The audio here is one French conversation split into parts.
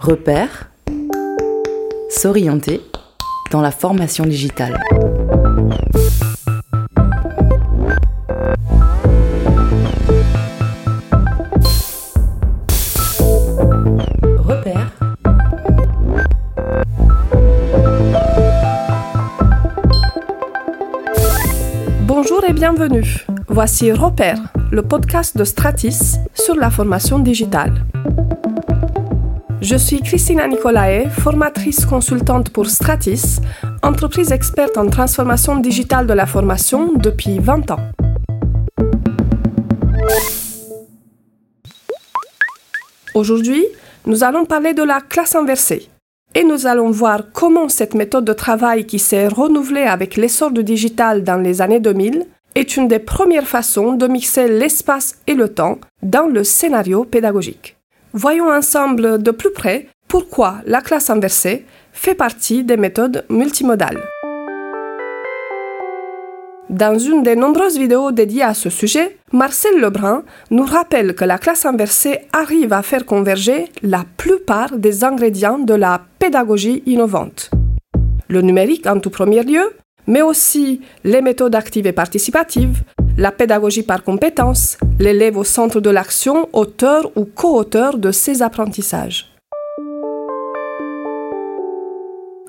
Repère, s'orienter dans la formation digitale. Repère. Bonjour et bienvenue. Voici Repère, le podcast de Stratis sur la formation digitale. Je suis Christina Nicolae, formatrice consultante pour Stratis, entreprise experte en transformation digitale de la formation depuis 20 ans. Aujourd'hui, nous allons parler de la classe inversée et nous allons voir comment cette méthode de travail qui s'est renouvelée avec l'essor du digital dans les années 2000 est une des premières façons de mixer l'espace et le temps dans le scénario pédagogique. Voyons ensemble de plus près pourquoi la classe inversée fait partie des méthodes multimodales. Dans une des nombreuses vidéos dédiées à ce sujet, Marcel Lebrun nous rappelle que la classe inversée arrive à faire converger la plupart des ingrédients de la pédagogie innovante. Le numérique en tout premier lieu, mais aussi les méthodes actives et participatives, la pédagogie par compétences, l'élève au centre de l'action, auteur ou co-auteur de ses apprentissages.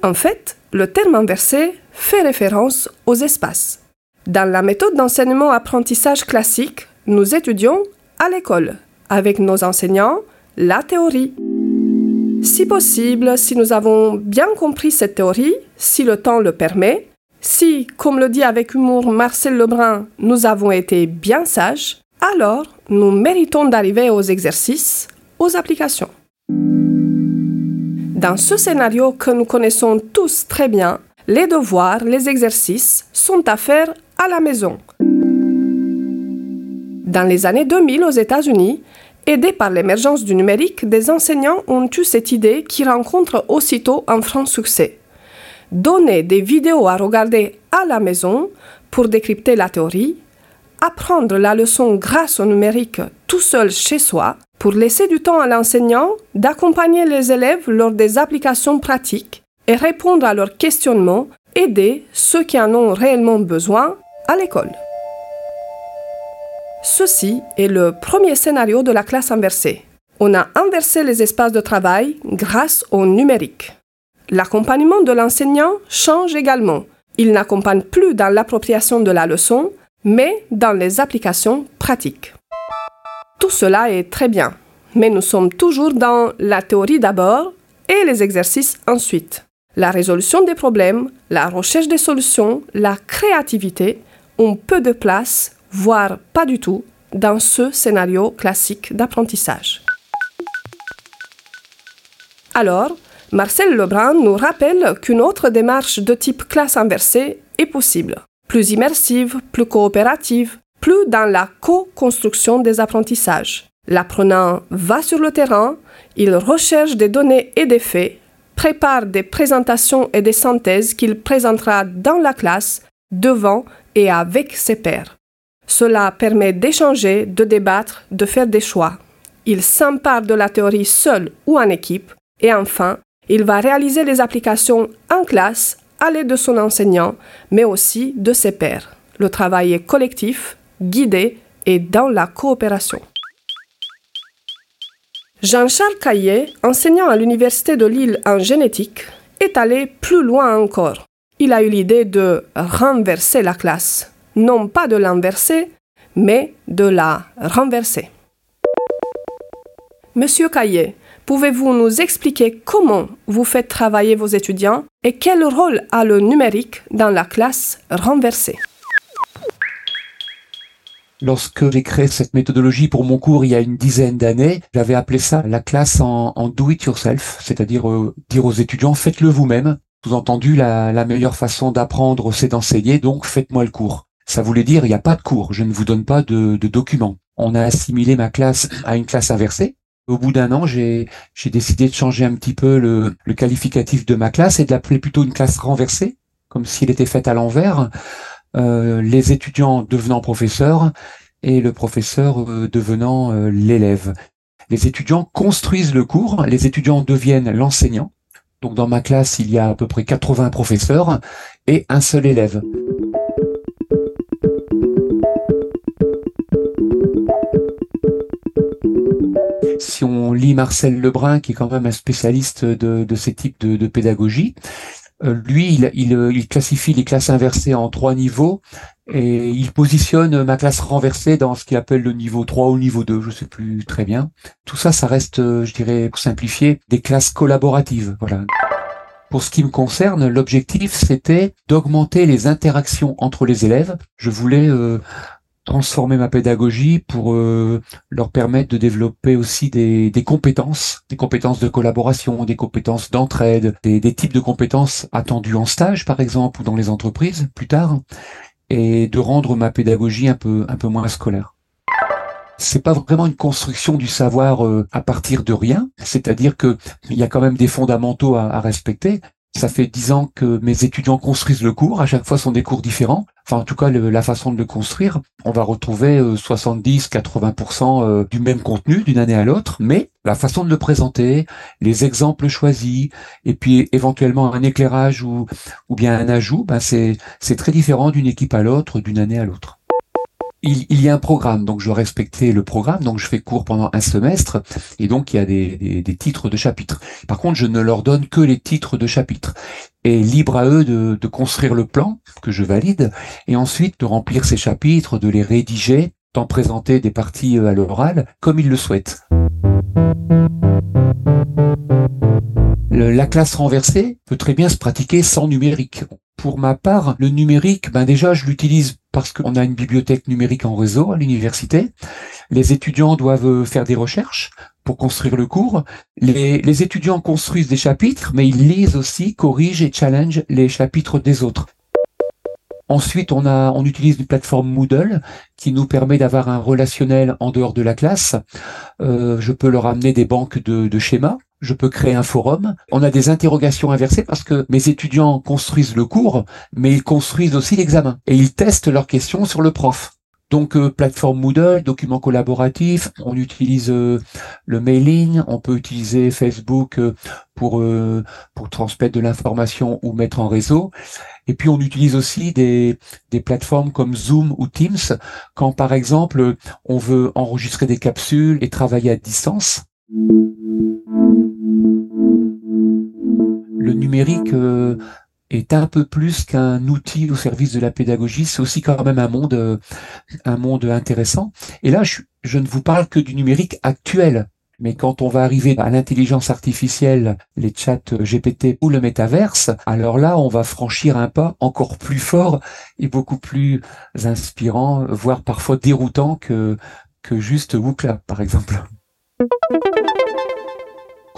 En fait, le terme inversé fait référence aux espaces. Dans la méthode d'enseignement-apprentissage classique, nous étudions à l'école, avec nos enseignants, la théorie. Si possible, si nous avons bien compris cette théorie, si le temps le permet, si, comme le dit avec humour Marcel Lebrun, nous avons été bien sages, alors nous méritons d'arriver aux exercices, aux applications. Dans ce scénario que nous connaissons tous très bien, les devoirs, les exercices sont à faire à la maison. Dans les années 2000 aux États-Unis, aidés par l'émergence du numérique, des enseignants ont eu cette idée qui rencontre aussitôt un franc succès. Donner des vidéos à regarder à la maison pour décrypter la théorie, apprendre la leçon grâce au numérique tout seul chez soi, pour laisser du temps à l'enseignant d'accompagner les élèves lors des applications pratiques et répondre à leurs questionnements, aider ceux qui en ont réellement besoin à l'école. Ceci est le premier scénario de la classe inversée. On a inversé les espaces de travail grâce au numérique. L'accompagnement de l'enseignant change également. Il n'accompagne plus dans l'appropriation de la leçon, mais dans les applications pratiques. Tout cela est très bien, mais nous sommes toujours dans la théorie d'abord et les exercices ensuite. La résolution des problèmes, la recherche des solutions, la créativité ont peu de place, voire pas du tout, dans ce scénario classique d'apprentissage. Alors, Marcel Lebrun nous rappelle qu'une autre démarche de type classe inversée est possible, plus immersive, plus coopérative, plus dans la co-construction des apprentissages. L'apprenant va sur le terrain, il recherche des données et des faits, prépare des présentations et des synthèses qu'il présentera dans la classe, devant et avec ses pairs. Cela permet d'échanger, de débattre, de faire des choix. Il s'empare de la théorie seul ou en équipe et enfin, il va réaliser les applications en classe à l'aide de son enseignant, mais aussi de ses pairs. Le travail est collectif, guidé et dans la coopération. Jean-Charles Caillet, enseignant à l'Université de Lille en génétique, est allé plus loin encore. Il a eu l'idée de renverser la classe. Non pas de l'inverser, mais de la renverser. Monsieur Caillet, pouvez-vous nous expliquer comment vous faites travailler vos étudiants et quel rôle a le numérique dans la classe renversée? Lorsque j'ai créé cette méthodologie pour mon cours il y a une dizaine d'années, j'avais appelé ça la classe en, do it yourself, c'est-à-dire euh, dire aux étudiants faites-le vous-même. Sous-entendu, la, meilleure façon d'apprendre, c'est d'enseigner, donc faites-moi le cours. Ça voulait dire il n'y a pas de cours, je ne vous donne pas de documents. On a assimilé ma classe à une classe inversée. Au bout d'un an, j'ai décidé de changer un petit peu le, qualificatif de ma classe et de l'appeler plutôt une classe renversée, comme s'il était fait à l'envers euh, les étudiants devenant professeurs et le professeur euh, devenant euh, l'élève. les étudiants construisent le cours, les étudiants deviennent l'enseignant. Donc dans ma classe, il y a à peu près 80 professeurs et un seul élève. Si on lit Marcel Lebrun, qui est quand même un spécialiste de, ces types de, pédagogie, euh, lui, il, il, classifie les classes inversées en trois niveaux et il positionne ma classe renversée dans ce qu'il appelle le niveau 3 ou le niveau 2, je sais plus très bien. Tout ça, ça reste, euh, je dirais, pour simplifier, des classes collaboratives. Voilà. Pour ce qui me concerne, l'objectif, c'était d'augmenter les interactions entre les élèves. Je voulais euh, transformer ma pédagogie pour euh, leur permettre de développer aussi des, compétences, des compétences de collaboration, des compétences d'entraide, des, des, types de compétences attendues en stage par exemple ou dans les entreprises plus tard, et de rendre ma pédagogie un peu un peu moins scolaire. C'est pas vraiment une construction du savoir euh, à partir de rien, c'est-à-dire que il y a quand même des fondamentaux à respecter, ça fait dix ans que mes étudiants construisent le cours. À chaque fois, ce sont des cours différents. Enfin, en tout cas, la façon de le construire, on va retrouver 70-80% euh, euh, du même contenu d'une année à l'autre, mais la façon de le présenter, les exemples choisis, et puis éventuellement un éclairage ou, ou bien un ajout, ben c'est très différent d'une équipe à l'autre, d'une année à l'autre il, il, y a un programme, donc je dois le programme, donc je fais cours pendant un semestre, et donc il y a des, des, titres de chapitres. Par contre, je ne leur donne que les titres de chapitres. Et libre à eux de, de construire le plan, que je valide, et ensuite de remplir ces chapitres, de les rédiger, d'en présenter des parties euh, à l'oral, comme ils le souhaitent. la classe renversée peut très bien se pratiquer sans numérique. Pour ma part, le numérique, ben déjà, je l'utilise parce qu'on a une bibliothèque numérique en réseau à l'université. Les étudiants doivent faire des recherches pour construire le cours. Les, étudiants construisent des chapitres, mais ils lisent aussi, corrigent et challengent les chapitres des autres. Ensuite, on, a, on utilise une plateforme Moodle qui nous permet d'avoir un relationnel en dehors de la classe. Euh, je peux leur amener des banques de schémas je peux créer un forum. On a des interrogations inversées parce que mes étudiants construisent le cours, mais ils construisent aussi l'examen et ils testent leurs questions sur le prof. Donc euh, plateforme Moodle, documents collaboratifs, on utilise euh, le mailing, on peut utiliser Facebook euh, pour pour transmettre de l'information ou mettre en réseau. Et puis on utilise aussi des des plateformes comme Zoom ou Teams quand par exemple on veut enregistrer des capsules et travailler à distance. Le numérique euh, est un peu plus qu'un outil au service de la pédagogie, c'est aussi quand même un monde, euh, un monde intéressant. Et là, je, ne vous parle que du numérique actuel. Mais quand on va arriver à l'intelligence artificielle, les chats GPT ou le métaverse, alors là, on va franchir un pas encore plus fort et beaucoup plus inspirant, voire parfois déroutant que, que juste Wookla, par exemple.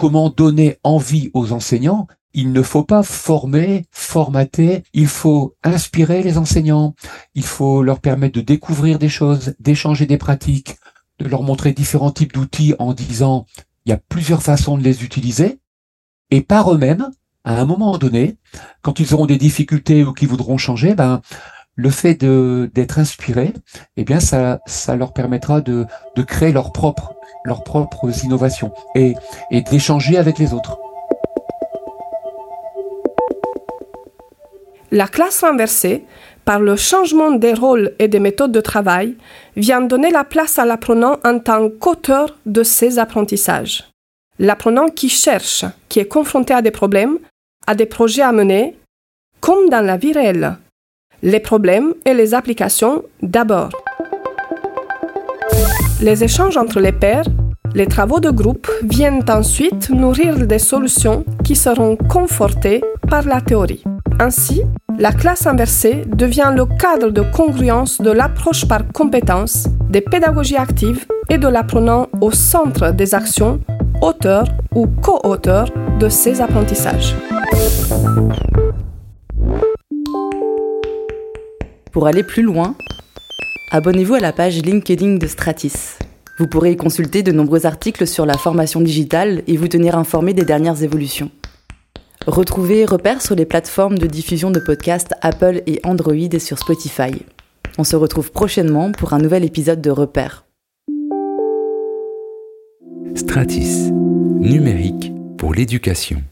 Comment donner envie aux enseignants il ne faut pas former, formater, il faut inspirer les enseignants, il faut leur permettre de découvrir des choses, d'échanger des pratiques, de leur montrer différents types d'outils en disant il y a plusieurs façons de les utiliser, et par eux-mêmes, à un moment donné, quand ils auront des difficultés ou qu'ils voudront changer, ben le fait d'être inspiré, eh bien ça ça leur permettra de créer leurs propres leurs propres innovations et et d'échanger avec les autres. La classe renversée, par le changement des rôles et des méthodes de travail, vient donner la place à l'apprenant en tant qu'auteur de ses apprentissages. L'apprenant qui cherche, qui est confronté à des problèmes, à des projets à mener, comme dans la vie réelle les problèmes et les applications d'abord. Les échanges entre les pairs, les travaux de groupe viennent ensuite nourrir des solutions qui seront confortées par la théorie. Ainsi, la classe inversée devient le cadre de congruence de l'approche par compétences, des pédagogies actives et de l'apprenant au centre des actions, auteur ou co-auteur de ces apprentissages. Pour aller plus loin, abonnez-vous à la page LinkedIn de Stratis. Vous pourrez y consulter de nombreux articles sur la formation digitale et vous tenir informé des dernières évolutions. Retrouvez Repères sur les plateformes de diffusion de podcasts Apple et Android et sur Spotify. On se retrouve prochainement pour un nouvel épisode de Repères. Stratis, numérique pour l'éducation.